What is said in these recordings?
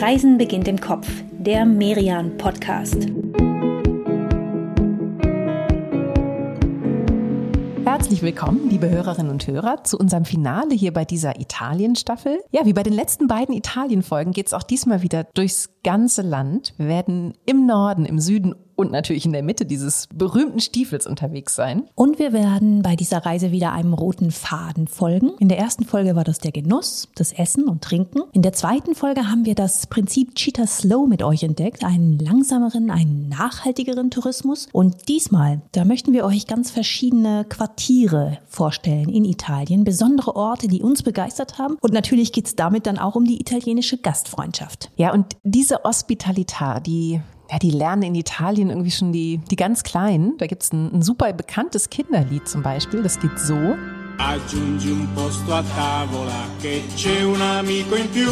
Reisen beginnt im Kopf, der Merian Podcast. Herzlich willkommen, liebe Hörerinnen und Hörer, zu unserem Finale hier bei dieser Italien-Staffel. Ja, wie bei den letzten beiden Italien-Folgen geht es auch diesmal wieder durchs ganze Land. Wir werden im Norden, im Süden und natürlich in der Mitte dieses berühmten Stiefels unterwegs sein. Und wir werden bei dieser Reise wieder einem roten Faden folgen. In der ersten Folge war das der Genuss, das Essen und Trinken. In der zweiten Folge haben wir das Prinzip Cheetah Slow mit euch entdeckt, einen langsameren, einen nachhaltigeren Tourismus. Und diesmal, da möchten wir euch ganz verschiedene Quartiere vorstellen in Italien, besondere Orte, die uns begeistert haben. Und natürlich geht es damit dann auch um die italienische Gastfreundschaft. Ja, und diese Hospitalità, die ja, die lernen in Italien irgendwie schon die, die ganz Kleinen. Da gibt es ein, ein super bekanntes Kinderlied zum Beispiel, das geht so. Aggiungi un posto a tavola che c'è un amico in più.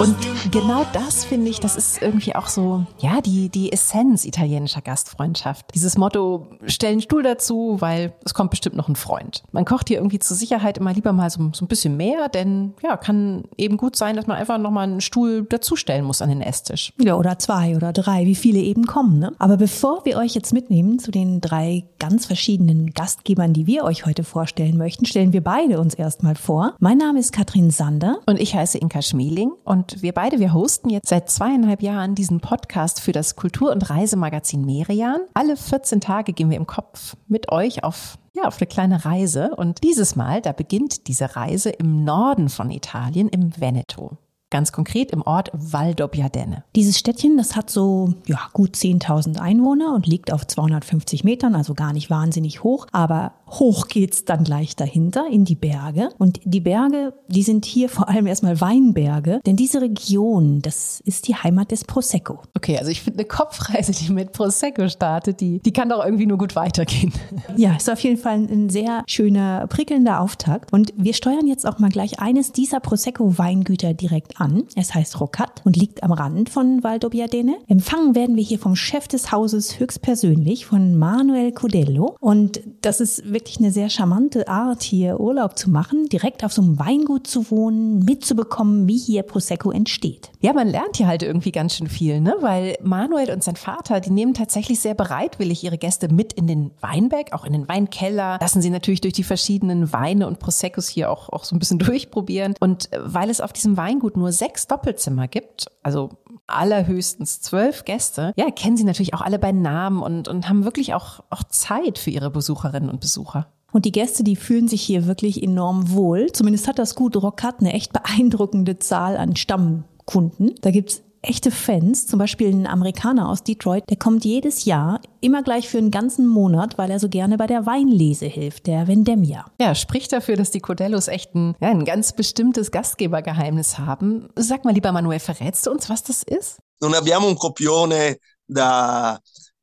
Und genau das finde ich, das ist irgendwie auch so, ja, die, die Essenz italienischer Gastfreundschaft. Dieses Motto, stell einen Stuhl dazu, weil es kommt bestimmt noch ein Freund. Man kocht hier irgendwie zur Sicherheit immer lieber mal so, so ein bisschen mehr, denn ja, kann eben gut sein, dass man einfach noch mal einen Stuhl dazustellen muss an den Esstisch. Ja, oder zwei oder drei, wie viele eben kommen, ne? Aber bevor wir euch jetzt mitnehmen zu den drei ganz verschiedenen Gastgebern, die wir euch heute vorstellen möchten, stellen wir beide uns erstmal vor. Mein Name ist Katrin Sander. Und ich heiße Inka Schmieli. Frühling und wir beide, wir hosten jetzt seit zweieinhalb Jahren diesen Podcast für das Kultur- und Reisemagazin Merian. Alle 14 Tage gehen wir im Kopf mit euch auf ja, auf eine kleine Reise. Und dieses Mal, da beginnt diese Reise im Norden von Italien, im Veneto. Ganz konkret im Ort Valdobbiadene. Dieses Städtchen, das hat so ja, gut 10.000 Einwohner und liegt auf 250 Metern, also gar nicht wahnsinnig hoch. Aber hoch geht's dann gleich dahinter in die Berge. Und die Berge, die sind hier vor allem erstmal Weinberge, denn diese Region, das ist die Heimat des Prosecco. Okay, also ich finde eine Kopfreise, die mit Prosecco startet, die, die kann doch irgendwie nur gut weitergehen. Ja, ist auf jeden Fall ein sehr schöner, prickelnder Auftakt. Und wir steuern jetzt auch mal gleich eines dieser Prosecco-Weingüter direkt an. Es heißt Rocat und liegt am Rand von Valdobbiadene. Empfangen werden wir hier vom Chef des Hauses höchstpersönlich, von Manuel Codello. Und das ist wirklich wirklich eine sehr charmante Art, hier Urlaub zu machen, direkt auf so einem Weingut zu wohnen, mitzubekommen, wie hier Prosecco entsteht. Ja, man lernt hier halt irgendwie ganz schön viel, ne? Weil Manuel und sein Vater, die nehmen tatsächlich sehr bereitwillig ihre Gäste mit in den Weinberg, auch in den Weinkeller, lassen sie natürlich durch die verschiedenen Weine und Proseccos hier auch, auch so ein bisschen durchprobieren. Und äh, weil es auf diesem Weingut nur sechs Doppelzimmer gibt, also allerhöchstens zwölf Gäste, ja, kennen sie natürlich auch alle bei Namen und, und haben wirklich auch, auch Zeit für ihre Besucherinnen und Besucher. Und die Gäste, die fühlen sich hier wirklich enorm wohl. Zumindest hat das Gut Rockat eine echt beeindruckende Zahl an Stammkunden. Da gibt's echte Fans, zum Beispiel ein Amerikaner aus Detroit, der kommt jedes Jahr immer gleich für einen ganzen Monat, weil er so gerne bei der Weinlese hilft, der Vendemmia. Ja, spricht dafür, dass die Codellos echt ein, ja, ein ganz bestimmtes Gastgebergeheimnis haben. Sag mal lieber Manuel, verrätst du uns, was das ist? Non abbiamo un copione da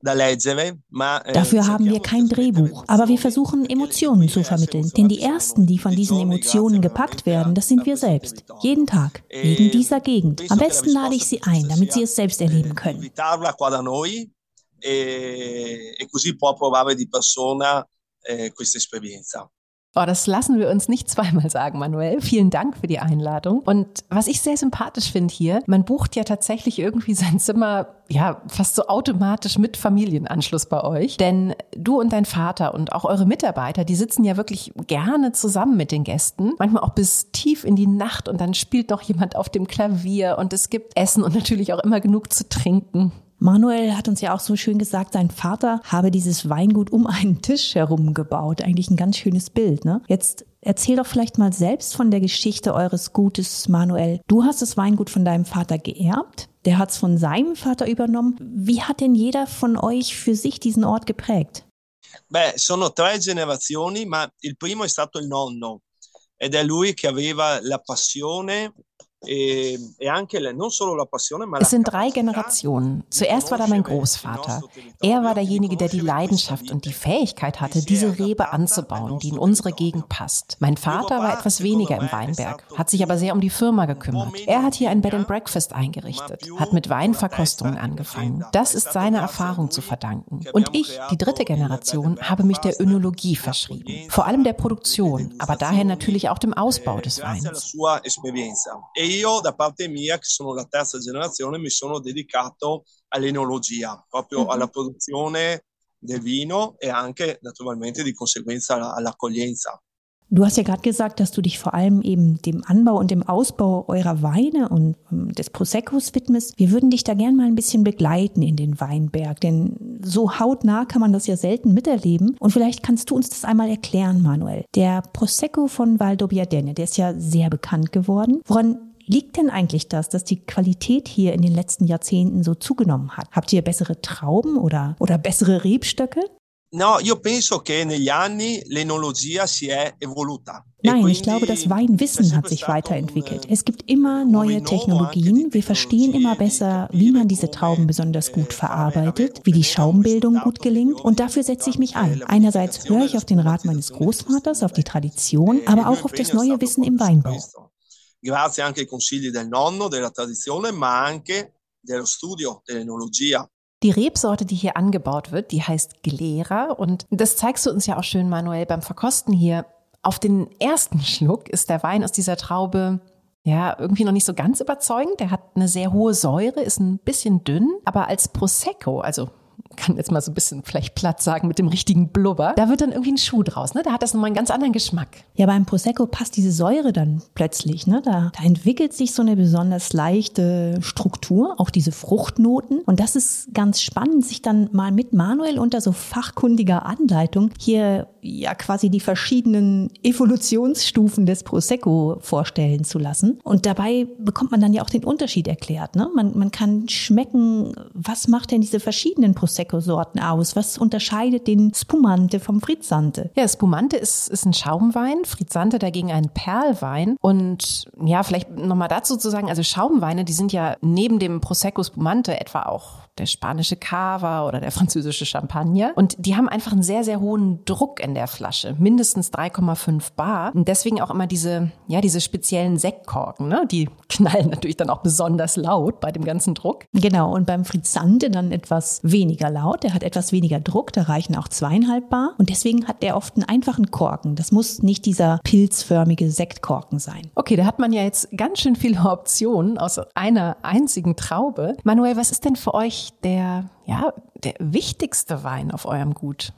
Dafür haben wir kein Drehbuch, aber wir versuchen Emotionen zu vermitteln. Denn die Ersten, die von diesen Emotionen gepackt werden, das sind wir selbst. Jeden Tag, wegen dieser Gegend. Am besten lade ich sie ein, damit sie es selbst erleben können. E così può provare di persona eh, questa esperienza. Oh, das lassen wir uns nicht zweimal sagen, Manuel. Vielen Dank für die Einladung. Und was ich sehr sympathisch finde hier, man bucht ja tatsächlich irgendwie sein Zimmer, ja, fast so automatisch mit Familienanschluss bei euch. Denn du und dein Vater und auch eure Mitarbeiter, die sitzen ja wirklich gerne zusammen mit den Gästen. Manchmal auch bis tief in die Nacht und dann spielt noch jemand auf dem Klavier und es gibt Essen und natürlich auch immer genug zu trinken. Manuel hat uns ja auch so schön gesagt, sein Vater habe dieses Weingut um einen Tisch herum gebaut. Eigentlich ein ganz schönes Bild, ne? Jetzt erzähl doch vielleicht mal selbst von der Geschichte eures Gutes, Manuel. Du hast das Weingut von deinem Vater geerbt. Der hat es von seinem Vater übernommen. Wie hat denn jeder von euch für sich diesen Ort geprägt? Beh, sono tre generazioni, ma il primo è stato il nonno ed è lui che aveva la passione es sind drei Generationen. Zuerst war da mein Großvater. Er war derjenige, der die Leidenschaft und die Fähigkeit hatte, diese Rebe anzubauen, die in unsere Gegend passt. Mein Vater war etwas weniger im Weinberg, hat sich aber sehr um die Firma gekümmert. Er hat hier ein Bed and Breakfast eingerichtet, hat mit Weinverkostungen angefangen. Das ist seiner Erfahrung zu verdanken. Und ich, die dritte Generation, habe mich der Önologie verschrieben. Vor allem der Produktion, aber daher natürlich auch dem Ausbau des Weins. Io da parte mia, che sono la terza generazione, mi sono dedicato all'enologia, proprio mm-hmm. alla produzione del vino e anche naturalmente di conseguenza all'accoglienza. Du hast ja gerade gesagt, dass du dich vor allem eben dem Anbau und dem Ausbau eurer Weine und ähm, des Proseccos widmest. Wir würden dich da gern mal ein bisschen begleiten in den Weinberg, denn so hautnah kann man das ja selten miterleben. Und vielleicht kannst du uns das einmal erklären, Manuel. Der Prosecco von Valdobbiadene, der ist ja sehr bekannt geworden. Woran liegt denn eigentlich das, dass die Qualität hier in den letzten Jahrzehnten so zugenommen hat? Habt ihr bessere Trauben oder, oder bessere Rebstöcke? No, io penso che negli anni l'enologia si è evoluta. E Nein, ich glaube, das Weinwissen hat sich weiterentwickelt. Es gibt immer neue Technologien. Wir verstehen immer besser, wie man diese Trauben besonders gut verarbeitet, wie die Schaumbildung gut gelingt. Und dafür setze ich mich ein. Einerseits höre ich auf den Rat meines Großvaters, auf die Tradition, aber auch auf das neue Wissen im Weinbau. Grazie anche ai consigli del nonno, della tradizione, ma anche dello studio dell'enologia. Die Rebsorte, die hier angebaut wird, die heißt Glera und das zeigst du uns ja auch schön, Manuel, beim Verkosten hier. Auf den ersten Schluck ist der Wein aus dieser Traube ja, irgendwie noch nicht so ganz überzeugend. Der hat eine sehr hohe Säure, ist ein bisschen dünn, aber als Prosecco, also kann jetzt mal so ein bisschen vielleicht platt sagen, mit dem richtigen Blubber, da wird dann irgendwie ein Schuh draus, ne? Da hat das nochmal einen ganz anderen Geschmack. Ja, beim Prosecco passt diese Säure dann plötzlich, ne? Da, da entwickelt sich so eine besonders leichte Struktur, auch diese Fruchtnoten. Und das ist ganz spannend, sich dann mal mit Manuel unter so fachkundiger Anleitung hier ja quasi die verschiedenen Evolutionsstufen des Prosecco vorstellen zu lassen. Und dabei bekommt man dann ja auch den Unterschied erklärt, ne? Man, man kann schmecken, was macht denn diese verschiedenen Prosecco Prosecco-Sorten aus? Was unterscheidet den Spumante vom Frizzante? Ja, Spumante ist, ist ein Schaumwein, Frizzante dagegen ein Perlwein. Und ja, vielleicht nochmal dazu zu sagen, also Schaumweine, die sind ja neben dem Prosecco Spumante etwa auch der spanische Cava oder der französische Champagner. Und die haben einfach einen sehr, sehr hohen Druck in der Flasche, mindestens 3,5 Bar. Und deswegen auch immer diese, ja, diese speziellen Sektkorken, ne? Die knallen natürlich dann auch besonders laut bei dem ganzen Druck. Genau. Und beim Frizzante dann etwas weniger laut. Der hat etwas weniger Druck. Da reichen auch zweieinhalb Bar. Und deswegen hat der oft einen einfachen Korken. Das muss nicht dieser pilzförmige Sektkorken sein. Okay, da hat man ja jetzt ganz schön viele Optionen aus einer einzigen Traube. Manuel, was ist denn für euch der, ja, der wichtigste Wein auf eurem Gut?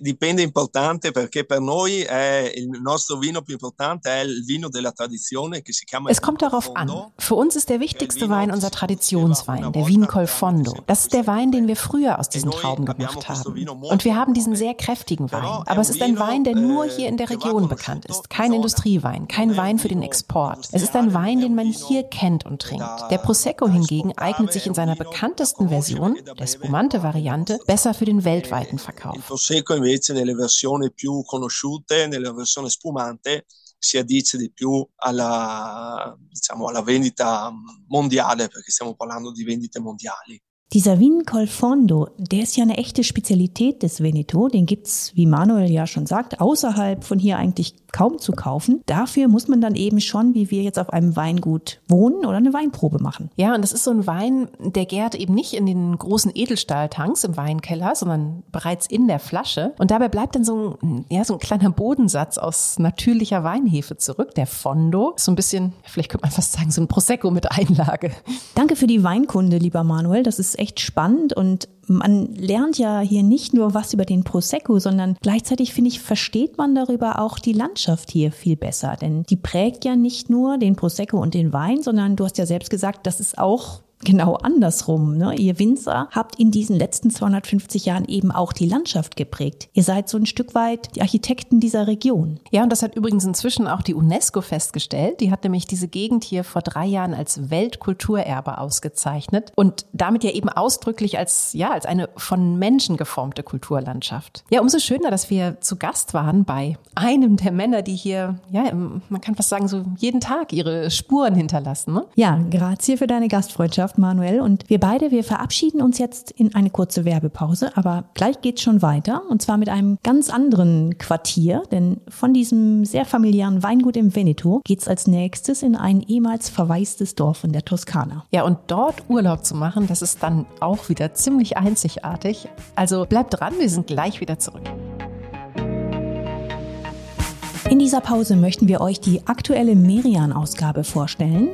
Dipende importante perché per noi è il nostro vino più importante è il vino della tradizione che si chiama Es kommt darauf an. Für uns ist der wichtigste Wein unser Traditionswein, der Vin Col Fondo. Das ist der Wein, den wir früher aus diesen Trauben gemacht haben. Und wir haben diesen sehr kräftigen Wein. Aber es ist ein Wein, der nur hier in der Region bekannt ist. Kein Industriewein, kein Wein für den Export. Es ist ein Wein, den man hier kennt und trinkt. Der Prosecco hingegen eignet sich in seiner bekanntesten Version, der Spumante-Variante, besser für den weltweiten Verkauf. Prosecco invece nelle versioni più conosciute, nella versione spumante, si addice di più alla, diciamo, alla vendita mondiale, perché stiamo parlando di vendite mondiali. Dieser Vin Col Fondo, der ist ja eine echte Spezialität des Veneto. Den gibt's, wie Manuel ja schon sagt, außerhalb von hier eigentlich kaum zu kaufen. Dafür muss man dann eben schon, wie wir jetzt auf einem Weingut wohnen oder eine Weinprobe machen. Ja, und das ist so ein Wein, der gärt eben nicht in den großen Edelstahltanks im Weinkeller, sondern bereits in der Flasche. Und dabei bleibt dann so ein, ja, so ein kleiner Bodensatz aus natürlicher Weinhefe zurück, der Fondo. So ein bisschen, vielleicht könnte man fast sagen, so ein Prosecco mit Einlage. Danke für die Weinkunde, lieber Manuel. Das ist echt spannend und man lernt ja hier nicht nur was über den Prosecco, sondern gleichzeitig finde ich, versteht man darüber auch die Landschaft hier viel besser. Denn die prägt ja nicht nur den Prosecco und den Wein, sondern du hast ja selbst gesagt, das ist auch genau andersrum. Ne? Ihr Winzer habt in diesen letzten 250 Jahren eben auch die Landschaft geprägt. Ihr seid so ein Stück weit die Architekten dieser Region. Ja, und das hat übrigens inzwischen auch die UNESCO festgestellt. Die hat nämlich diese Gegend hier vor drei Jahren als Weltkulturerbe ausgezeichnet und damit ja eben ausdrücklich als, ja, als eine von Menschen geformte Kulturlandschaft. Ja, umso schöner, dass wir zu Gast waren bei einem der Männer, die hier, ja, man kann fast sagen, so jeden Tag ihre Spuren hinterlassen. Ne? Ja, grazie für deine Gastfreundschaft. Botschaft, Manuel. Und wir beide, wir verabschieden uns jetzt in eine kurze Werbepause, aber gleich geht's schon weiter und zwar mit einem ganz anderen Quartier, denn von diesem sehr familiären Weingut im Veneto geht's als nächstes in ein ehemals verwaistes Dorf in der Toskana. Ja, und dort Urlaub zu machen, das ist dann auch wieder ziemlich einzigartig. Also bleibt dran, wir sind gleich wieder zurück. In dieser Pause möchten wir euch die aktuelle Merian-Ausgabe vorstellen.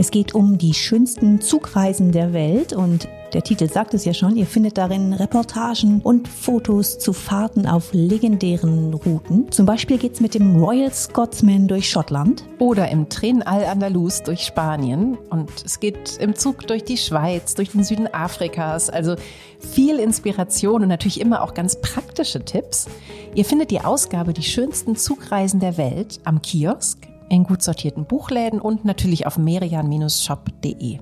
Es geht um die schönsten Zugreisen der Welt und der Titel sagt es ja schon, ihr findet darin Reportagen und Fotos zu Fahrten auf legendären Routen. Zum Beispiel geht es mit dem Royal Scotsman durch Schottland. Oder im Tren Al-Andalus durch Spanien. Und es geht im Zug durch die Schweiz, durch den Süden Afrikas. Also viel Inspiration und natürlich immer auch ganz praktische Tipps. Ihr findet die Ausgabe Die schönsten Zugreisen der Welt am Kiosk in gut sortierten Buchläden und natürlich auf merian-shop.de.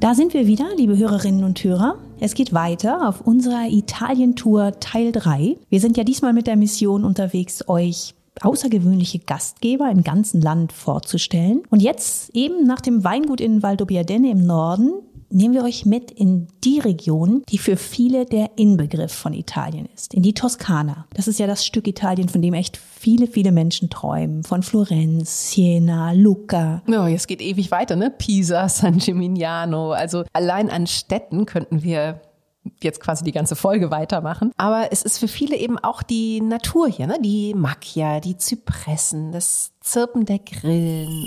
Da sind wir wieder, liebe Hörerinnen und Hörer. Es geht weiter auf unserer Italien-Tour Teil 3. Wir sind ja diesmal mit der Mission unterwegs, euch außergewöhnliche Gastgeber im ganzen Land vorzustellen. Und jetzt eben nach dem Weingut in Valdobbiadene im Norden nehmen wir euch mit in die Region, die für viele der Inbegriff von Italien ist, in die Toskana. Das ist ja das Stück Italien, von dem echt viele, viele Menschen träumen. Von Florenz, Siena, Lucca. Ja, es geht ewig weiter, ne? Pisa, San Gimignano. Also allein an Städten könnten wir jetzt quasi die ganze Folge weitermachen. Aber es ist für viele eben auch die Natur hier, ne? Die Macchia, die Zypressen, das Zirpen der Grillen.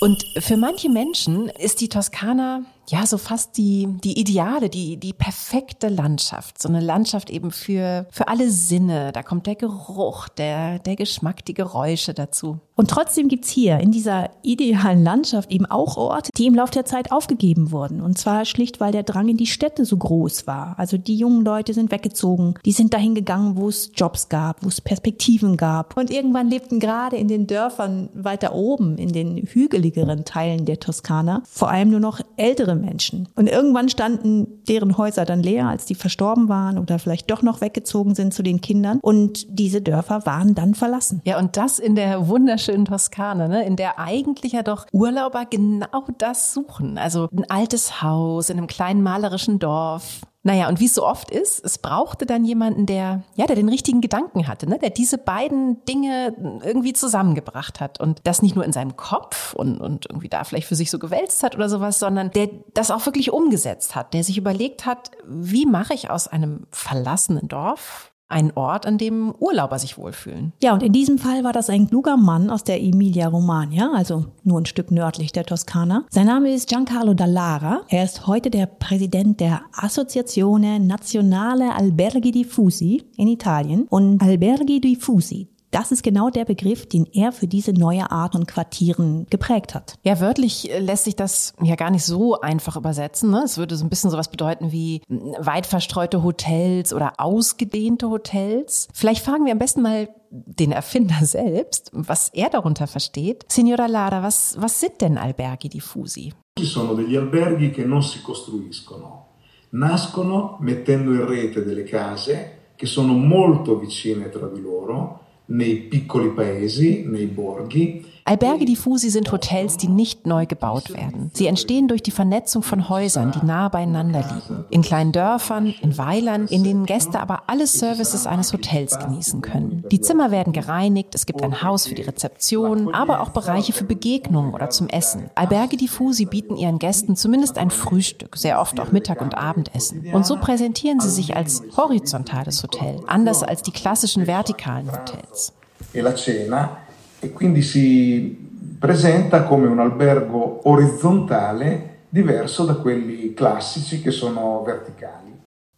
Und für manche Menschen ist die Toskana ja so fast die, die Ideale, die, die perfekte Landschaft. So eine Landschaft eben für, für alle Sinne. Da kommt der Geruch, der, der Geschmack, die Geräusche dazu. Und trotzdem gibt's hier in dieser idealen Landschaft eben auch Orte, die im Laufe der Zeit aufgegeben wurden. Und zwar schlicht, weil der Drang in die Städte so groß war. Also die jungen Leute sind weggezogen. Die sind dahin gegangen, wo es Jobs gab, wo es Perspektiven gab. Und irgendwann lebten gerade in den Dörfern weiter oben, in den hügeligeren Teilen der Toskana, vor allem nur noch ältere Menschen. Und irgendwann standen deren Häuser dann leer, als die verstorben waren oder vielleicht doch noch weggezogen sind zu den Kindern. Und diese Dörfer waren dann verlassen. Ja, und das in der wunderschönen Toskana, ne? in der eigentlich ja doch Urlauber genau das suchen. Also ein altes Haus in einem kleinen malerischen Dorf, naja, und wie es so oft ist, es brauchte dann jemanden, der, ja, der den richtigen Gedanken hatte, ne? der diese beiden Dinge irgendwie zusammengebracht hat und das nicht nur in seinem Kopf und, und irgendwie da vielleicht für sich so gewälzt hat oder sowas, sondern der das auch wirklich umgesetzt hat, der sich überlegt hat, wie mache ich aus einem verlassenen Dorf ein Ort, an dem Urlauber sich wohlfühlen. Ja, und in diesem Fall war das ein kluger Mann aus der Emilia Romagna, also nur ein Stück nördlich der Toskana. Sein Name ist Giancarlo Dallara. Er ist heute der Präsident der Associazione Nazionale Alberghi Diffusi in Italien. Und Alberghi Diffusi, das ist genau der Begriff, den er für diese neue Art von Quartieren geprägt hat. Ja, wörtlich äh, lässt sich das ja gar nicht so einfach übersetzen. Ne? Es würde so ein bisschen sowas bedeuten wie hm, weit verstreute Hotels oder ausgedehnte Hotels. Vielleicht fragen wir am besten mal den Erfinder selbst, was er darunter versteht. Signora Lara, was, was sind denn Alberghi diffusi? Ci sono degli alberghi che non si costruiscono, nascono mettendo in rete delle case che sono molto vicine tra di loro nei piccoli paesi, nei borghi Alberge diffusi sind Hotels, die nicht neu gebaut werden. Sie entstehen durch die Vernetzung von Häusern, die nah beieinander liegen. In kleinen Dörfern, in Weilern, in denen Gäste aber alle Services eines Hotels genießen können. Die Zimmer werden gereinigt, es gibt ein Haus für die Rezeption, aber auch Bereiche für Begegnungen oder zum Essen. Alberge diffusi bieten ihren Gästen zumindest ein Frühstück, sehr oft auch Mittag- und Abendessen. Und so präsentieren sie sich als horizontales Hotel, anders als die klassischen vertikalen Hotels. E la cena e quindi si presenta come un albergo orizzontale diverso da quelli classici che sono verticali.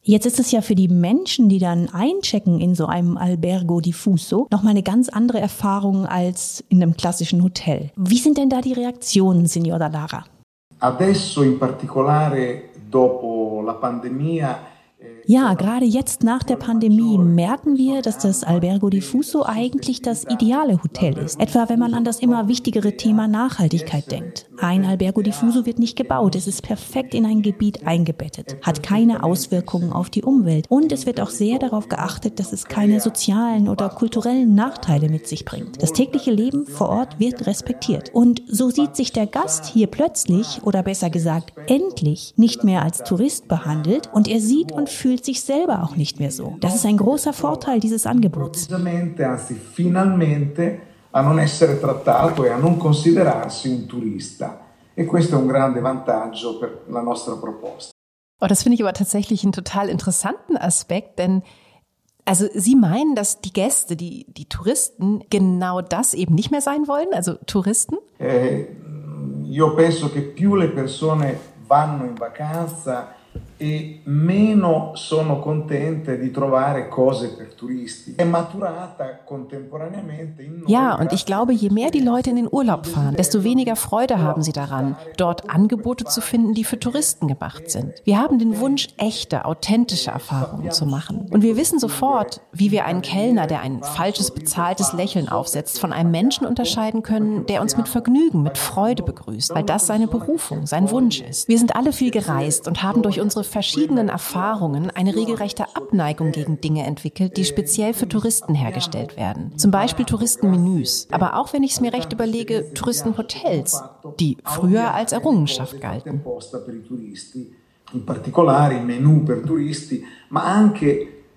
Jetzt ist es ja für die Menschen, die dann einchecken in so einem Albergo diffuso, nochmal eine ganz andere Erfahrung als in einem klassischen Hotel. Wie sind denn da die Reaktionen, Signor Dallara? Adesso in particolare dopo la pandemia ja, gerade jetzt nach der Pandemie merken wir, dass das Albergo Diffuso eigentlich das ideale Hotel ist. Etwa wenn man an das immer wichtigere Thema Nachhaltigkeit denkt. Ein Albergo Diffuso wird nicht gebaut, es ist perfekt in ein Gebiet eingebettet, hat keine Auswirkungen auf die Umwelt und es wird auch sehr darauf geachtet, dass es keine sozialen oder kulturellen Nachteile mit sich bringt. Das tägliche Leben vor Ort wird respektiert. Und so sieht sich der Gast hier plötzlich oder besser gesagt endlich nicht mehr als Tourist behandelt und er sieht und fühlt fühlt sich selber auch nicht mehr so. Das ist ein großer Vorteil dieses Angebots. a non essere trattato e a non considerarsi un turista. E questo è un grande vantaggio per la nostra proposta. Oh, das finde ich aber tatsächlich einen total interessanten Aspekt, denn Also Sie meinen, dass die Gäste, die, die Touristen genau das eben nicht mehr sein wollen, also Touristen? Eh, io penso che più le persone vanno in vacanza e meno sono contente di trovare cose per turisti. È maturata contemporaneamente in Ja, und ich glaube, je mehr die Leute in den Urlaub fahren, desto weniger Freude haben sie daran, dort Angebote zu finden, die für Touristen gemacht sind. Wir haben den Wunsch, echte, authentische Erfahrungen zu machen. Und wir wissen sofort, wie wir einen Kellner, der ein falsches bezahltes Lächeln aufsetzt, von einem Menschen unterscheiden können, der uns mit Vergnügen, mit Freude begrüßt, weil das seine Berufung, sein Wunsch ist. Wir sind alle viel gereist und haben durch unsere verschiedenen Erfahrungen eine regelrechte Abneigung gegen Dinge entwickelt, die speziell für Touristen hergestellt werden. Zum Beispiel Touristenmenüs, aber auch wenn ich es mir recht überlege, Touristenhotels, die früher als Errungenschaft galten. In particolare i menù per turisti, ma anche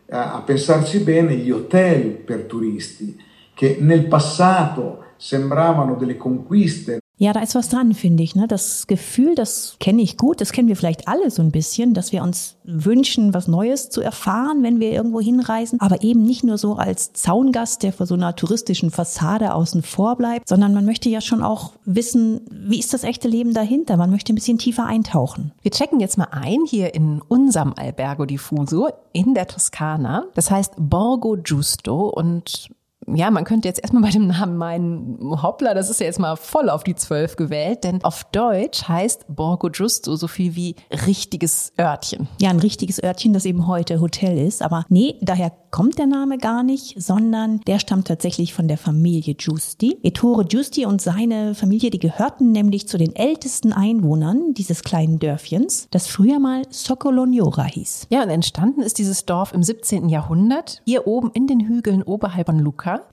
eh, a pensarci bene gli hotel per turisti, che nel passato sembravano delle conquiste ja, da ist was dran, finde ich. Ne? Das Gefühl, das kenne ich gut, das kennen wir vielleicht alle so ein bisschen, dass wir uns wünschen, was Neues zu erfahren, wenn wir irgendwo hinreisen. Aber eben nicht nur so als Zaungast, der vor so einer touristischen Fassade außen vor bleibt, sondern man möchte ja schon auch wissen, wie ist das echte Leben dahinter? Man möchte ein bisschen tiefer eintauchen. Wir checken jetzt mal ein hier in unserem Albergo Diffuso in der Toskana. Das heißt Borgo Giusto und ja, man könnte jetzt erstmal bei dem Namen meinen, hoppla, das ist ja jetzt mal voll auf die Zwölf gewählt, denn auf Deutsch heißt Borgo Giusto so viel wie richtiges Örtchen. Ja, ein richtiges Örtchen, das eben heute Hotel ist. Aber nee, daher kommt der Name gar nicht, sondern der stammt tatsächlich von der Familie Giusti. Ettore Giusti und seine Familie, die gehörten nämlich zu den ältesten Einwohnern dieses kleinen Dörfchens, das früher mal Sokolognora hieß. Ja, und entstanden ist dieses Dorf im 17. Jahrhundert, hier oben in den Hügeln oberhalb von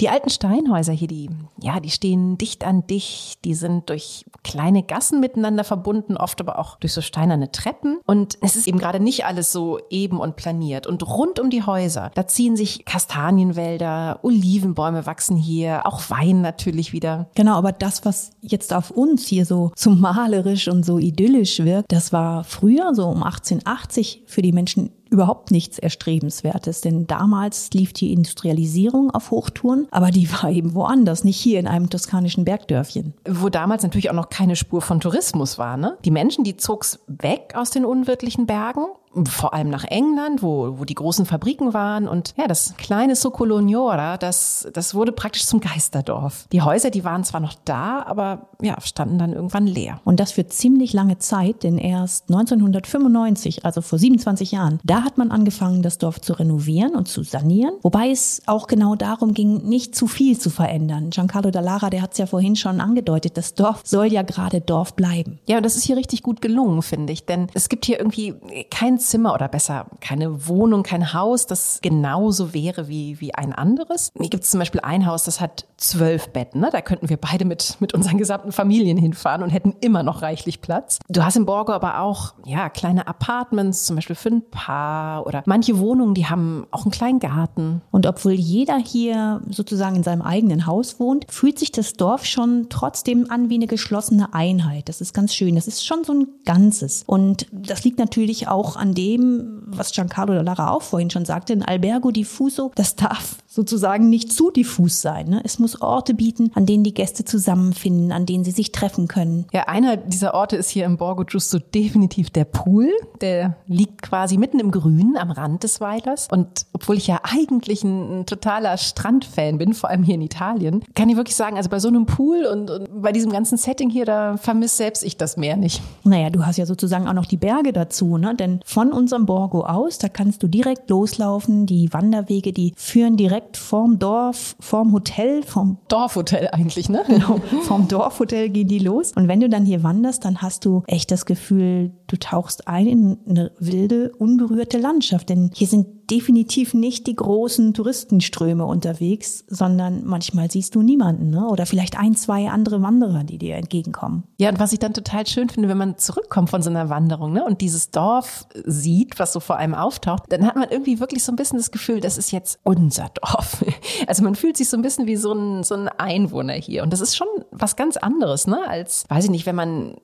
Die alten Steinhäuser hier, die, ja, die stehen dicht an dicht, die sind durch kleine Gassen miteinander verbunden, oft aber auch durch so steinerne Treppen. Und es ist eben gerade nicht alles so eben und planiert. Und rund um die Häuser, da ziehen sich Kastanienwälder, Olivenbäume wachsen hier, auch Wein natürlich wieder. Genau, aber das, was jetzt auf uns hier so, so malerisch und so idyllisch wirkt, das war früher, so um 1880, für die Menschen überhaupt nichts Erstrebenswertes, denn damals lief die Industrialisierung auf Hochtouren, aber die war eben woanders, nicht hier in einem toskanischen Bergdörfchen. Wo damals natürlich auch noch keine Spur von Tourismus war. Ne? Die Menschen, die zog's weg aus den unwirtlichen Bergen vor allem nach England, wo, wo die großen Fabriken waren. Und ja, das kleine Socolognora, das, das wurde praktisch zum Geisterdorf. Die Häuser, die waren zwar noch da, aber ja, standen dann irgendwann leer. Und das für ziemlich lange Zeit, denn erst 1995, also vor 27 Jahren, da hat man angefangen, das Dorf zu renovieren und zu sanieren. Wobei es auch genau darum ging, nicht zu viel zu verändern. Giancarlo Dallara, der hat es ja vorhin schon angedeutet, das Dorf soll ja gerade Dorf bleiben. Ja, und das ist hier richtig gut gelungen, finde ich. Denn es gibt hier irgendwie kein Zimmer oder besser keine Wohnung, kein Haus, das genauso wäre wie, wie ein anderes. Hier gibt es zum Beispiel ein Haus, das hat zwölf Betten. Ne? Da könnten wir beide mit, mit unseren gesamten Familien hinfahren und hätten immer noch reichlich Platz. Du hast in Borgo aber auch ja, kleine Apartments, zum Beispiel für ein Paar oder manche Wohnungen, die haben auch einen kleinen Garten. Und obwohl jeder hier sozusagen in seinem eigenen Haus wohnt, fühlt sich das Dorf schon trotzdem an wie eine geschlossene Einheit. Das ist ganz schön. Das ist schon so ein Ganzes. Und das liegt natürlich auch an dem, was Giancarlo Lara auch vorhin schon sagte, ein Albergo diffuso, das darf sozusagen nicht zu diffus sein. Ne? Es muss Orte bieten, an denen die Gäste zusammenfinden, an denen sie sich treffen können. Ja, einer dieser Orte ist hier im Borgo Giusto definitiv der Pool. Der liegt quasi mitten im Grün am Rand des Weilers. Und obwohl ich ja eigentlich ein, ein totaler Strandfan bin, vor allem hier in Italien, kann ich wirklich sagen, also bei so einem Pool und, und bei diesem ganzen Setting hier, da vermisse selbst ich das Meer nicht. Naja, du hast ja sozusagen auch noch die Berge dazu, ne? Denn von unserem Borgo aus, da kannst du direkt loslaufen. Die Wanderwege, die führen direkt vorm Dorf, vorm Hotel, vom Dorfhotel eigentlich, ne? Genau, vom Dorfhotel gehen die los. Und wenn du dann hier wanderst, dann hast du echt das Gefühl, du tauchst ein in eine wilde, unberührte Landschaft. Denn hier sind definitiv nicht die großen Touristenströme unterwegs, sondern manchmal siehst du niemanden, ne? Oder vielleicht ein, zwei andere Wanderer, die dir entgegenkommen. Ja, und was ich dann total schön finde, wenn man zurückkommt von so einer Wanderung, ne? Und dieses Dorf sieht, was so vor einem auftaucht, dann hat man irgendwie wirklich so ein bisschen das Gefühl, das ist jetzt unser Dorf. Also man fühlt sich so ein bisschen wie so ein, so ein Einwohner hier. Und das ist schon was ganz anderes, ne? Als, weiß ich nicht, wenn man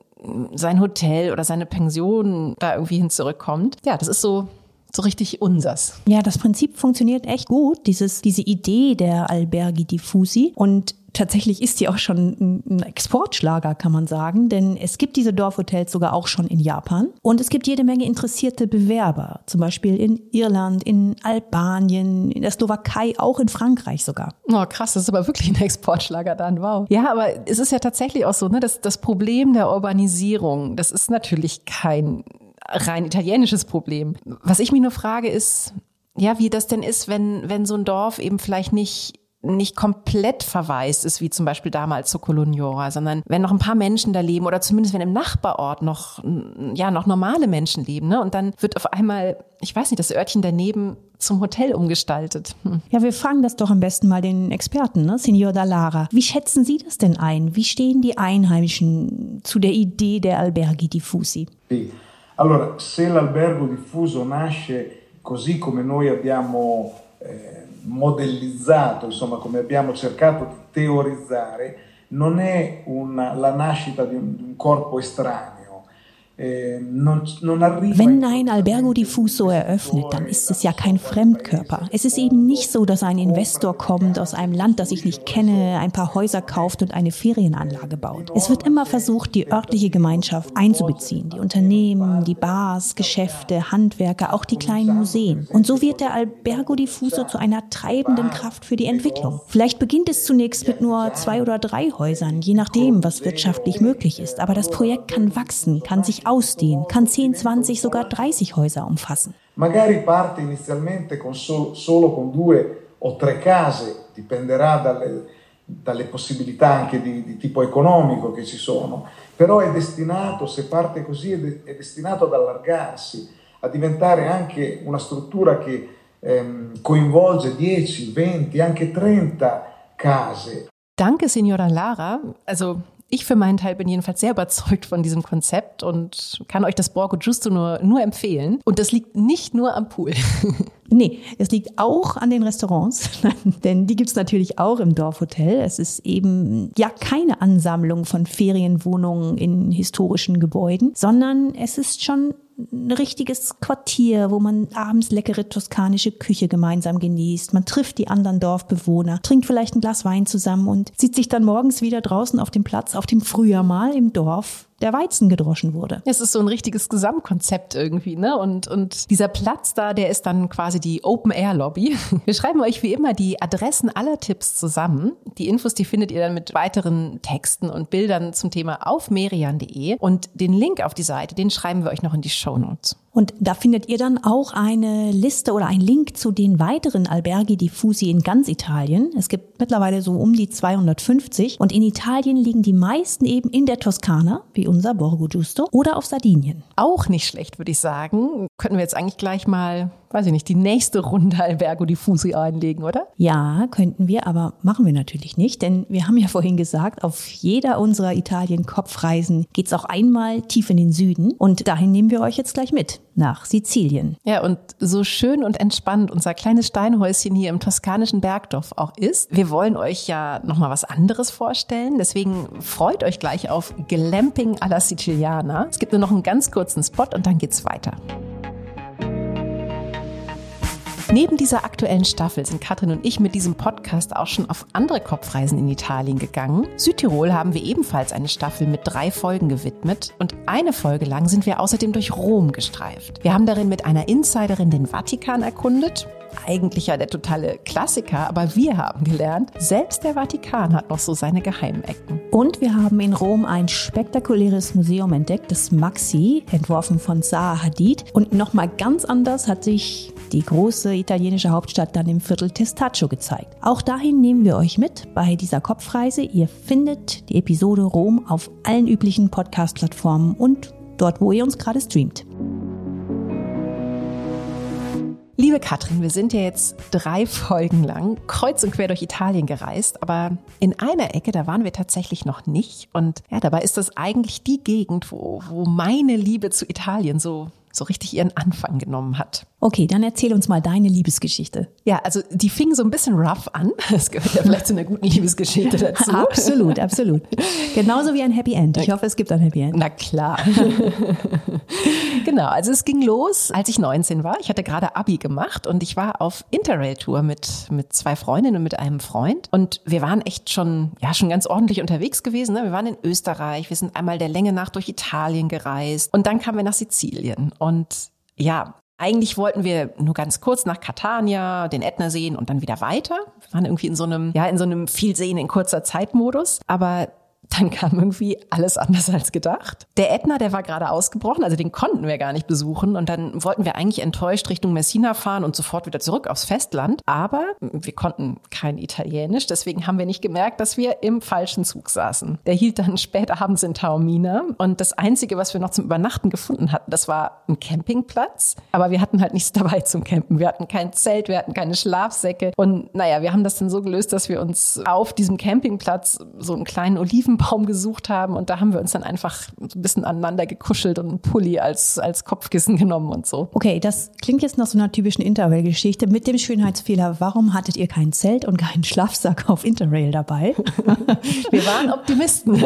sein Hotel oder seine Pension da irgendwie hin zurückkommt. Ja, das ist so so richtig unsers. Ja, das Prinzip funktioniert echt gut, dieses, diese Idee der Alberghi Diffusi. Und tatsächlich ist die auch schon ein Exportschlager, kann man sagen, denn es gibt diese Dorfhotels sogar auch schon in Japan und es gibt jede Menge interessierte Bewerber, zum Beispiel in Irland, in Albanien, in der Slowakei, auch in Frankreich sogar. Oh, krass, das ist aber wirklich ein Exportschlager dann, wow. Ja, aber es ist ja tatsächlich auch so, ne, dass das Problem der Urbanisierung, das ist natürlich kein rein italienisches Problem. Was ich mich nur frage ist, ja, wie das denn ist, wenn, wenn so ein Dorf eben vielleicht nicht nicht komplett verwaist ist, wie zum Beispiel damals zu Coloniora, sondern wenn noch ein paar Menschen da leben oder zumindest wenn im Nachbarort noch, ja, noch normale Menschen leben, ne? Und dann wird auf einmal, ich weiß nicht, das Örtchen daneben zum Hotel umgestaltet. Hm. Ja, wir fragen das doch am besten mal den Experten, ne? Signor Dallara. Wie schätzen Sie das denn ein? Wie stehen die Einheimischen zu der Idee der Alberghi Diffusi? Sì. Allora, se l'albergo diffuso nasce così come noi abbiamo eh, modellizzato, insomma come abbiamo cercato di teorizzare, non è una, la nascita di un, di un corpo estraneo Wenn ein Albergo Diffuso eröffnet, dann ist es ja kein Fremdkörper. Es ist eben nicht so, dass ein Investor kommt aus einem Land, das ich nicht kenne, ein paar Häuser kauft und eine Ferienanlage baut. Es wird immer versucht, die örtliche Gemeinschaft einzubeziehen. Die Unternehmen, die Bars, Geschäfte, Handwerker, auch die kleinen Museen. Und so wird der Albergo Diffuso zu einer treibenden Kraft für die Entwicklung. Vielleicht beginnt es zunächst mit nur zwei oder drei Häusern, je nachdem, was wirtschaftlich möglich ist. Aber das Projekt kann wachsen, kann sich ausdehnen, kann 10, 20, sogar 30 Häuser umfassen. Magari parte inizialmente con so, solo con due o tre case, dipenderà dalle, dalle possibilità anche di, di, tipo economico che ci sono, però è destinato, se parte così, è, de, è destinato ad allargarsi, a diventare anche una struttura che ehm, coinvolge 10, 20, anche 30 case. Danke, signora Lara. Also ich für meinen Teil bin jedenfalls sehr überzeugt von diesem Konzept und kann euch das Borgo Giusto nur, nur empfehlen. Und das liegt nicht nur am Pool. Nee, es liegt auch an den Restaurants, denn die gibt's natürlich auch im Dorfhotel. Es ist eben ja keine Ansammlung von Ferienwohnungen in historischen Gebäuden, sondern es ist schon ein richtiges Quartier, wo man abends leckere toskanische Küche gemeinsam genießt. Man trifft die anderen Dorfbewohner, trinkt vielleicht ein Glas Wein zusammen und sieht sich dann morgens wieder draußen auf dem Platz, auf dem früher mal im Dorf der Weizen gedroschen wurde. Es ist so ein richtiges Gesamtkonzept irgendwie, ne? Und, und dieser Platz da, der ist dann quasi die Open-Air-Lobby. Wir schreiben euch wie immer die Adressen aller Tipps zusammen. Die Infos, die findet ihr dann mit weiteren Texten und Bildern zum Thema auf merian.de. Und den Link auf die Seite, den schreiben wir euch noch in die Show Notes. Und da findet ihr dann auch eine Liste oder einen Link zu den weiteren Alberghi Diffusi in ganz Italien. Es gibt mittlerweile so um die 250 und in Italien liegen die meisten eben in der Toskana, wie unser Borgo Giusto, oder auf Sardinien. Auch nicht schlecht, würde ich sagen. Könnten wir jetzt eigentlich gleich mal weiß ich nicht, die nächste Runde Albergo Diffusi einlegen, oder? Ja, könnten wir, aber machen wir natürlich nicht, denn wir haben ja vorhin gesagt, auf jeder unserer Italien-Kopfreisen geht's auch einmal tief in den Süden und dahin nehmen wir euch jetzt gleich mit, nach Sizilien. Ja, und so schön und entspannt unser kleines Steinhäuschen hier im toskanischen Bergdorf auch ist, wir wollen euch ja nochmal was anderes vorstellen, deswegen freut euch gleich auf Glamping alla Siciliana. Es gibt nur noch einen ganz kurzen Spot und dann geht's weiter. Neben dieser aktuellen Staffel sind Katrin und ich mit diesem Podcast auch schon auf andere Kopfreisen in Italien gegangen. Südtirol haben wir ebenfalls eine Staffel mit drei Folgen gewidmet und eine Folge lang sind wir außerdem durch Rom gestreift. Wir haben darin mit einer Insiderin den Vatikan erkundet eigentlich ja der totale Klassiker, aber wir haben gelernt, selbst der Vatikan hat noch so seine geheimen Ecken. Und wir haben in Rom ein spektakuläres Museum entdeckt, das Maxi, entworfen von Zaha Hadid. Und nochmal ganz anders hat sich die große italienische Hauptstadt dann im Viertel Testaccio gezeigt. Auch dahin nehmen wir euch mit bei dieser Kopfreise. Ihr findet die Episode Rom auf allen üblichen Podcast-Plattformen und dort, wo ihr uns gerade streamt. Liebe Katrin, wir sind ja jetzt drei Folgen lang kreuz und quer durch Italien gereist, aber in einer Ecke, da waren wir tatsächlich noch nicht. Und ja, dabei ist das eigentlich die Gegend, wo, wo meine Liebe zu Italien so, so richtig ihren Anfang genommen hat. Okay, dann erzähl uns mal deine Liebesgeschichte. Ja, also die fing so ein bisschen rough an. Das gehört ja vielleicht zu einer guten Liebesgeschichte dazu. absolut, absolut. Genauso wie ein Happy End. Ich hoffe, es gibt ein Happy End. Na klar. genau, also es ging los, als ich 19 war. Ich hatte gerade Abi gemacht und ich war auf Interrail-Tour mit, mit zwei Freundinnen und mit einem Freund. Und wir waren echt schon, ja, schon ganz ordentlich unterwegs gewesen. Ne? Wir waren in Österreich, wir sind einmal der Länge nach durch Italien gereist und dann kamen wir nach Sizilien. Und ja, eigentlich wollten wir nur ganz kurz nach Catania, den Ätna sehen und dann wieder weiter. Wir waren irgendwie in so einem, ja, in so einem viel sehen in kurzer Zeitmodus. Aber dann kam irgendwie alles anders als gedacht. Der Ätna, der war gerade ausgebrochen, also den konnten wir gar nicht besuchen. Und dann wollten wir eigentlich enttäuscht Richtung Messina fahren und sofort wieder zurück aufs Festland. Aber wir konnten kein Italienisch, deswegen haben wir nicht gemerkt, dass wir im falschen Zug saßen. Der hielt dann spät abends in Taormina. Und das Einzige, was wir noch zum Übernachten gefunden hatten, das war ein Campingplatz. Aber wir hatten halt nichts dabei zum Campen. Wir hatten kein Zelt, wir hatten keine Schlafsäcke. Und naja, wir haben das dann so gelöst, dass wir uns auf diesem Campingplatz so einen kleinen Oliven Baum gesucht haben und da haben wir uns dann einfach ein bisschen aneinander gekuschelt und einen Pulli als, als Kopfkissen genommen und so. Okay, das klingt jetzt nach so einer typischen Interrail-Geschichte mit dem Schönheitsfehler. Warum hattet ihr kein Zelt und keinen Schlafsack auf Interrail dabei? wir waren Optimisten.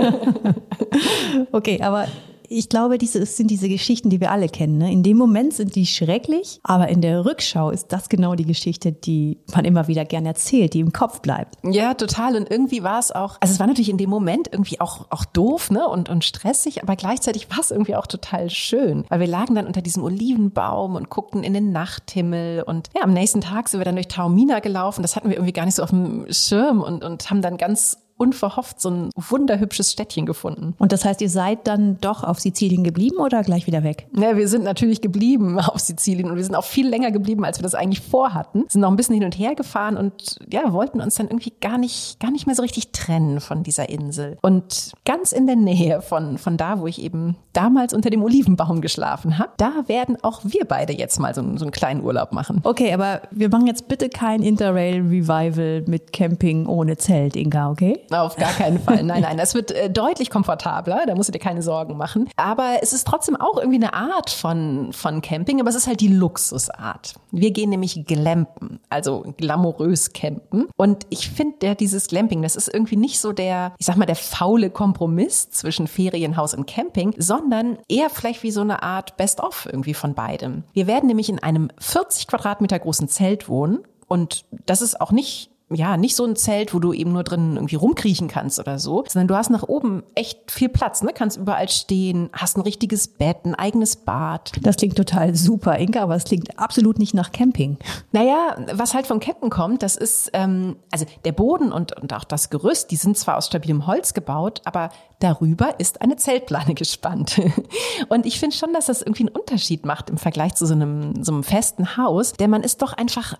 okay, aber ich glaube, diese sind diese Geschichten, die wir alle kennen. Ne? In dem Moment sind die schrecklich, aber in der Rückschau ist das genau die Geschichte, die man immer wieder gern erzählt, die im Kopf bleibt. Ja, total. Und irgendwie war es auch, also es war natürlich in dem Moment irgendwie auch, auch doof ne? und, und stressig, aber gleichzeitig war es irgendwie auch total schön, weil wir lagen dann unter diesem Olivenbaum und guckten in den Nachthimmel und ja, am nächsten Tag sind wir dann durch Taormina gelaufen. Das hatten wir irgendwie gar nicht so auf dem Schirm und, und haben dann ganz unverhofft so ein wunderhübsches Städtchen gefunden. Und das heißt, ihr seid dann doch auf Sizilien geblieben oder gleich wieder weg? Ja, wir sind natürlich geblieben auf Sizilien und wir sind auch viel länger geblieben, als wir das eigentlich vorhatten. Sind noch ein bisschen hin und her gefahren und ja, wollten uns dann irgendwie gar nicht, gar nicht mehr so richtig trennen von dieser Insel. Und ganz in der Nähe von, von da, wo ich eben damals unter dem Olivenbaum geschlafen habe, da werden auch wir beide jetzt mal so, so einen kleinen Urlaub machen. Okay, aber wir machen jetzt bitte kein Interrail-Revival mit Camping ohne Zelt, Inga, okay? Auf gar keinen Fall. Nein, nein, das wird äh, deutlich komfortabler, da musst du dir keine Sorgen machen. Aber es ist trotzdem auch irgendwie eine Art von, von Camping, aber es ist halt die Luxusart. Wir gehen nämlich glampen, also glamourös campen. Und ich finde ja dieses Glamping, das ist irgendwie nicht so der, ich sag mal, der faule Kompromiss zwischen Ferienhaus und Camping, sondern eher vielleicht wie so eine Art Best-of irgendwie von beidem. Wir werden nämlich in einem 40 Quadratmeter großen Zelt wohnen und das ist auch nicht ja, nicht so ein Zelt, wo du eben nur drin irgendwie rumkriechen kannst oder so, sondern du hast nach oben echt viel Platz, ne? Kannst überall stehen, hast ein richtiges Bett, ein eigenes Bad. Das klingt total super, Inka, aber es klingt absolut nicht nach Camping. Naja, was halt vom Campen kommt, das ist, ähm, also der Boden und, und auch das Gerüst, die sind zwar aus stabilem Holz gebaut, aber darüber ist eine Zeltplane gespannt. Und ich finde schon, dass das irgendwie einen Unterschied macht im Vergleich zu so einem, so einem festen Haus, denn man ist doch einfach,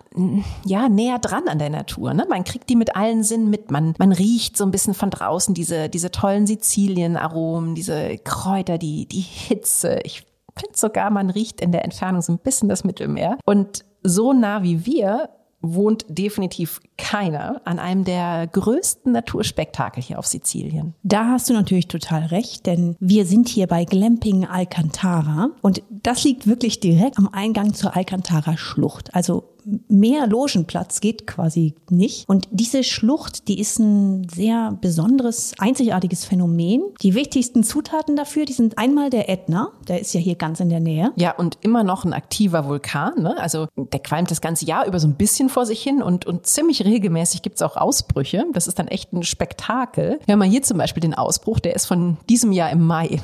ja, näher dran an der Natur. Ne? Man kriegt die mit allen Sinnen mit. Man, man riecht so ein bisschen von draußen diese, diese tollen Sizilien-Aromen, diese Kräuter, die, die Hitze. Ich finde sogar, man riecht in der Entfernung so ein bisschen das Mittelmeer. Und so nah wie wir wohnt definitiv keiner an einem der größten Naturspektakel hier auf Sizilien. Da hast du natürlich total recht, denn wir sind hier bei Glamping Alcantara und das liegt wirklich direkt am Eingang zur Alcantara Schlucht. Also mehr Logenplatz geht quasi nicht. Und diese Schlucht, die ist ein sehr besonderes, einzigartiges Phänomen. Die wichtigsten Zutaten dafür, die sind einmal der Ätna, der ist ja hier ganz in der Nähe. Ja, und immer noch ein aktiver Vulkan. Ne? Also der qualmt das ganze Jahr über so ein bisschen vor sich hin und, und ziemlich regelmäßig gibt's auch Ausbrüche. Das ist dann echt ein Spektakel. Wir haben hier zum Beispiel den Ausbruch, der ist von diesem Jahr im Mai.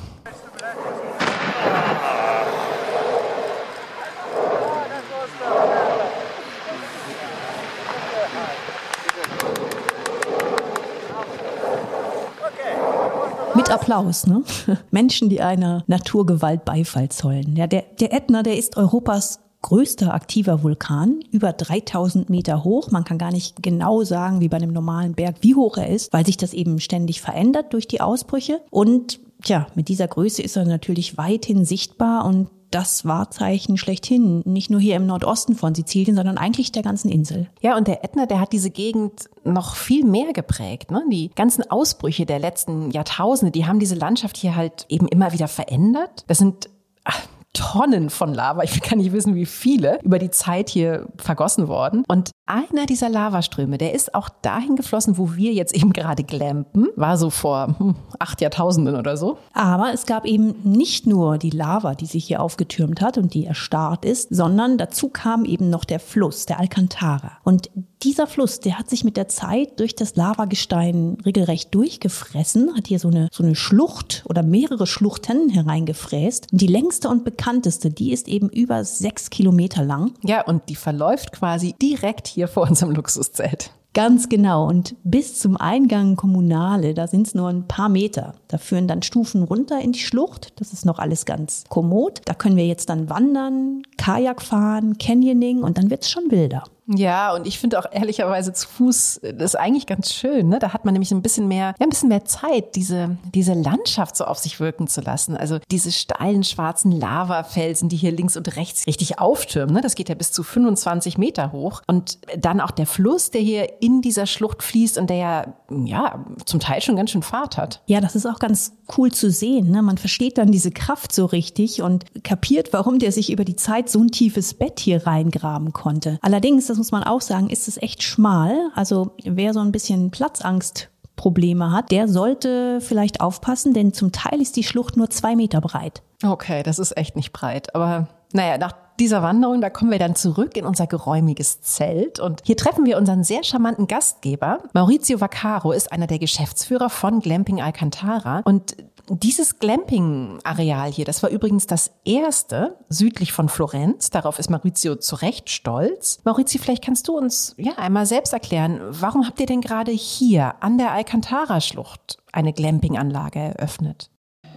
Applaus, ne? Menschen, die einer Naturgewalt Beifall zollen. Ja, der, der Ätna, der ist Europas größter aktiver Vulkan, über 3000 Meter hoch. Man kann gar nicht genau sagen, wie bei einem normalen Berg, wie hoch er ist, weil sich das eben ständig verändert durch die Ausbrüche. Und tja, mit dieser Größe ist er natürlich weithin sichtbar und das Wahrzeichen schlechthin, nicht nur hier im Nordosten von Sizilien, sondern eigentlich der ganzen Insel. Ja, und der Ätna, der hat diese Gegend noch viel mehr geprägt. Ne? Die ganzen Ausbrüche der letzten Jahrtausende, die haben diese Landschaft hier halt eben immer wieder verändert. Das sind ach, Tonnen von Lava, ich kann nicht wissen, wie viele, über die Zeit hier vergossen worden. Und einer dieser Lavaströme, der ist auch dahin geflossen, wo wir jetzt eben gerade glampen, war so vor hm, acht Jahrtausenden oder so. Aber es gab eben nicht nur die Lava, die sich hier aufgetürmt hat und die erstarrt ist, sondern dazu kam eben noch der Fluss, der Alcantara. Und dieser Fluss, der hat sich mit der Zeit durch das Lavagestein regelrecht durchgefressen, hat hier so eine, so eine Schlucht oder mehrere Schluchten hereingefräst. Und die längste und bekannteste, die ist eben über sechs Kilometer lang. Ja, und die verläuft quasi direkt hier vor unserem Luxuszelt. Ganz genau. Und bis zum Eingang Kommunale, da sind es nur ein paar Meter. Da führen dann Stufen runter in die Schlucht. Das ist noch alles ganz kommod. Da können wir jetzt dann wandern, Kajak fahren, Canyoning und dann wird es schon wilder. Ja, und ich finde auch ehrlicherweise zu Fuß, das ist eigentlich ganz schön. Ne? Da hat man nämlich ein bisschen mehr, ja, ein bisschen mehr Zeit, diese, diese Landschaft so auf sich wirken zu lassen. Also diese steilen schwarzen Lavafelsen, die hier links und rechts richtig auftürmen. Ne? Das geht ja bis zu 25 Meter hoch. Und dann auch der Fluss, der hier in dieser Schlucht fließt und der ja, ja, zum Teil schon ganz schön Fahrt hat. Ja, das ist auch ganz cool zu sehen. Ne? Man versteht dann diese Kraft so richtig und kapiert, warum der sich über die Zeit so ein tiefes Bett hier reingraben konnte. Allerdings, das muss man auch sagen, ist es echt schmal. Also wer so ein bisschen Platzangst Probleme hat, der sollte vielleicht aufpassen, denn zum Teil ist die Schlucht nur zwei Meter breit. Okay, das ist echt nicht breit. Aber naja, nach dieser Wanderung, da kommen wir dann zurück in unser geräumiges Zelt und hier treffen wir unseren sehr charmanten Gastgeber. Maurizio Vaccaro ist einer der Geschäftsführer von Glamping Alcantara und dieses Glamping-Areal hier, das war übrigens das erste südlich von Florenz. Darauf ist Maurizio zu Recht stolz. Maurizio, vielleicht kannst du uns ja einmal selbst erklären, warum habt ihr denn gerade hier an der Alcantara-Schlucht eine Glamping-Anlage eröffnet?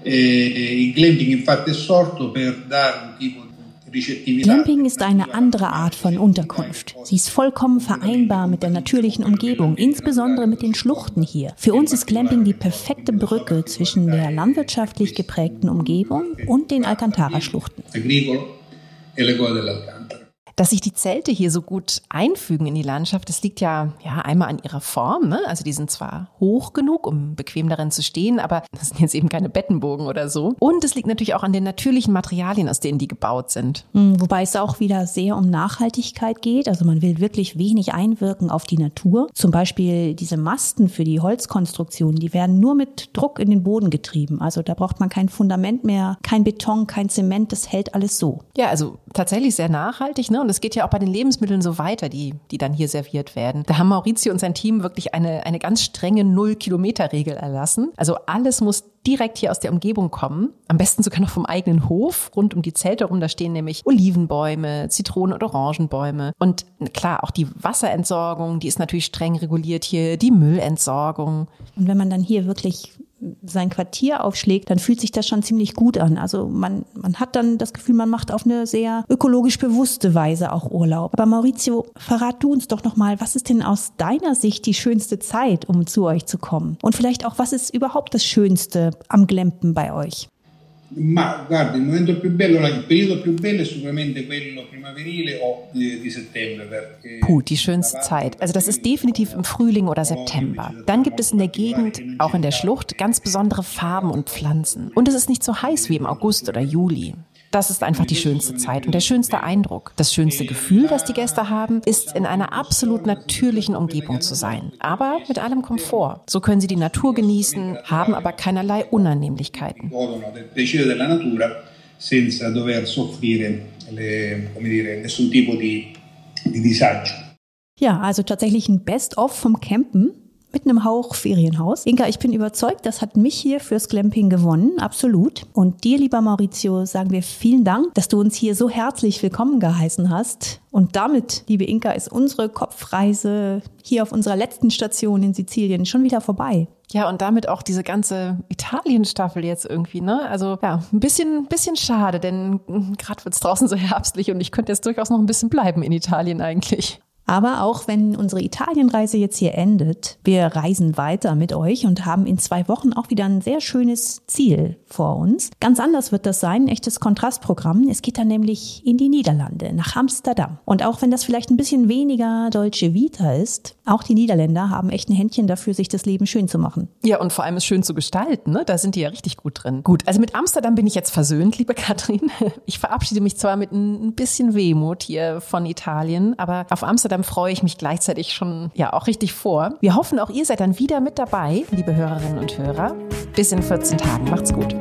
Eh, il glamping infatti è sorto per dare un tipo Glamping ist eine andere Art von Unterkunft. Sie ist vollkommen vereinbar mit der natürlichen Umgebung, insbesondere mit den Schluchten hier. Für uns ist Glamping die perfekte Brücke zwischen der landwirtschaftlich geprägten Umgebung und den Alcantara-Schluchten. Dass sich die Zelte hier so gut einfügen in die Landschaft, das liegt ja, ja einmal an ihrer Form. Ne? Also die sind zwar hoch genug, um bequem darin zu stehen, aber das sind jetzt eben keine Bettenbogen oder so. Und es liegt natürlich auch an den natürlichen Materialien, aus denen die gebaut sind. Hm, wobei es auch wieder sehr um Nachhaltigkeit geht. Also man will wirklich wenig einwirken auf die Natur. Zum Beispiel diese Masten für die Holzkonstruktion, die werden nur mit Druck in den Boden getrieben. Also da braucht man kein Fundament mehr, kein Beton, kein Zement, das hält alles so. Ja, also tatsächlich sehr nachhaltig. Ne? Und es geht ja auch bei den Lebensmitteln so weiter, die, die dann hier serviert werden. Da haben Maurizio und sein Team wirklich eine, eine ganz strenge Null-Kilometer-Regel erlassen. Also alles muss direkt hier aus der Umgebung kommen. Am besten sogar noch vom eigenen Hof, rund um die Zelte rum. Da stehen nämlich Olivenbäume, Zitronen- und Orangenbäume. Und klar, auch die Wasserentsorgung, die ist natürlich streng reguliert hier, die Müllentsorgung. Und wenn man dann hier wirklich sein Quartier aufschlägt, dann fühlt sich das schon ziemlich gut an. Also man, man hat dann das Gefühl, man macht auf eine sehr ökologisch bewusste Weise auch Urlaub. Aber Maurizio, verrat du uns doch nochmal, was ist denn aus deiner Sicht die schönste Zeit, um zu euch zu kommen? Und vielleicht auch, was ist überhaupt das Schönste am Glempen bei euch? Ma guarda, il momento più bello, il periodo più bello è sicuramente quello primaverile o di, di settembre. Puh, die schönste Zeit. Also das ist definitiv im Frühling oder September. Dann gibt es in der Gegend, auch in der Schlucht, ganz besondere Farben und Pflanzen. Und es ist nicht so heiß wie im August oder Juli. Das ist einfach die schönste Zeit und der schönste Eindruck. Das schönste Gefühl, das die Gäste haben, ist in einer absolut natürlichen Umgebung zu sein, aber mit allem Komfort. So können sie die Natur genießen, haben aber keinerlei Unannehmlichkeiten. senza dover soffrire le, come dire, nessun tipo di, di disagio. Ja, also tatsächlich ein Best-of vom Campen mit einem Hauch Ferienhaus. Inka, ich bin überzeugt, das hat mich hier fürs Glamping gewonnen, absolut. Und dir, lieber Maurizio, sagen wir vielen Dank, dass du uns hier so herzlich willkommen geheißen hast. Und damit, liebe Inka, ist unsere Kopfreise hier auf unserer letzten Station in Sizilien schon wieder vorbei. Ja, und damit auch diese ganze Italien-Staffel jetzt irgendwie, ne? Also ja, ein bisschen, bisschen schade, denn gerade wird es draußen so herbstlich und ich könnte jetzt durchaus noch ein bisschen bleiben in Italien eigentlich. Aber auch wenn unsere Italienreise jetzt hier endet, wir reisen weiter mit euch und haben in zwei Wochen auch wieder ein sehr schönes Ziel vor uns. Ganz anders wird das sein, ein echtes Kontrastprogramm. Es geht dann nämlich in die Niederlande, nach Amsterdam. Und auch wenn das vielleicht ein bisschen weniger deutsche Vita ist, auch die Niederländer haben echt ein Händchen dafür, sich das Leben schön zu machen. Ja, und vor allem es schön zu gestalten. Ne? Da sind die ja richtig gut drin. Gut, also mit Amsterdam bin ich jetzt versöhnt, liebe Katrin. Ich verabschiede mich zwar mit ein bisschen Wehmut hier von Italien, aber auf Amsterdam freue ich mich gleichzeitig schon ja auch richtig vor. Wir hoffen, auch ihr seid dann wieder mit dabei, liebe Hörerinnen und Hörer. Bis in 14 Tagen. Macht's gut.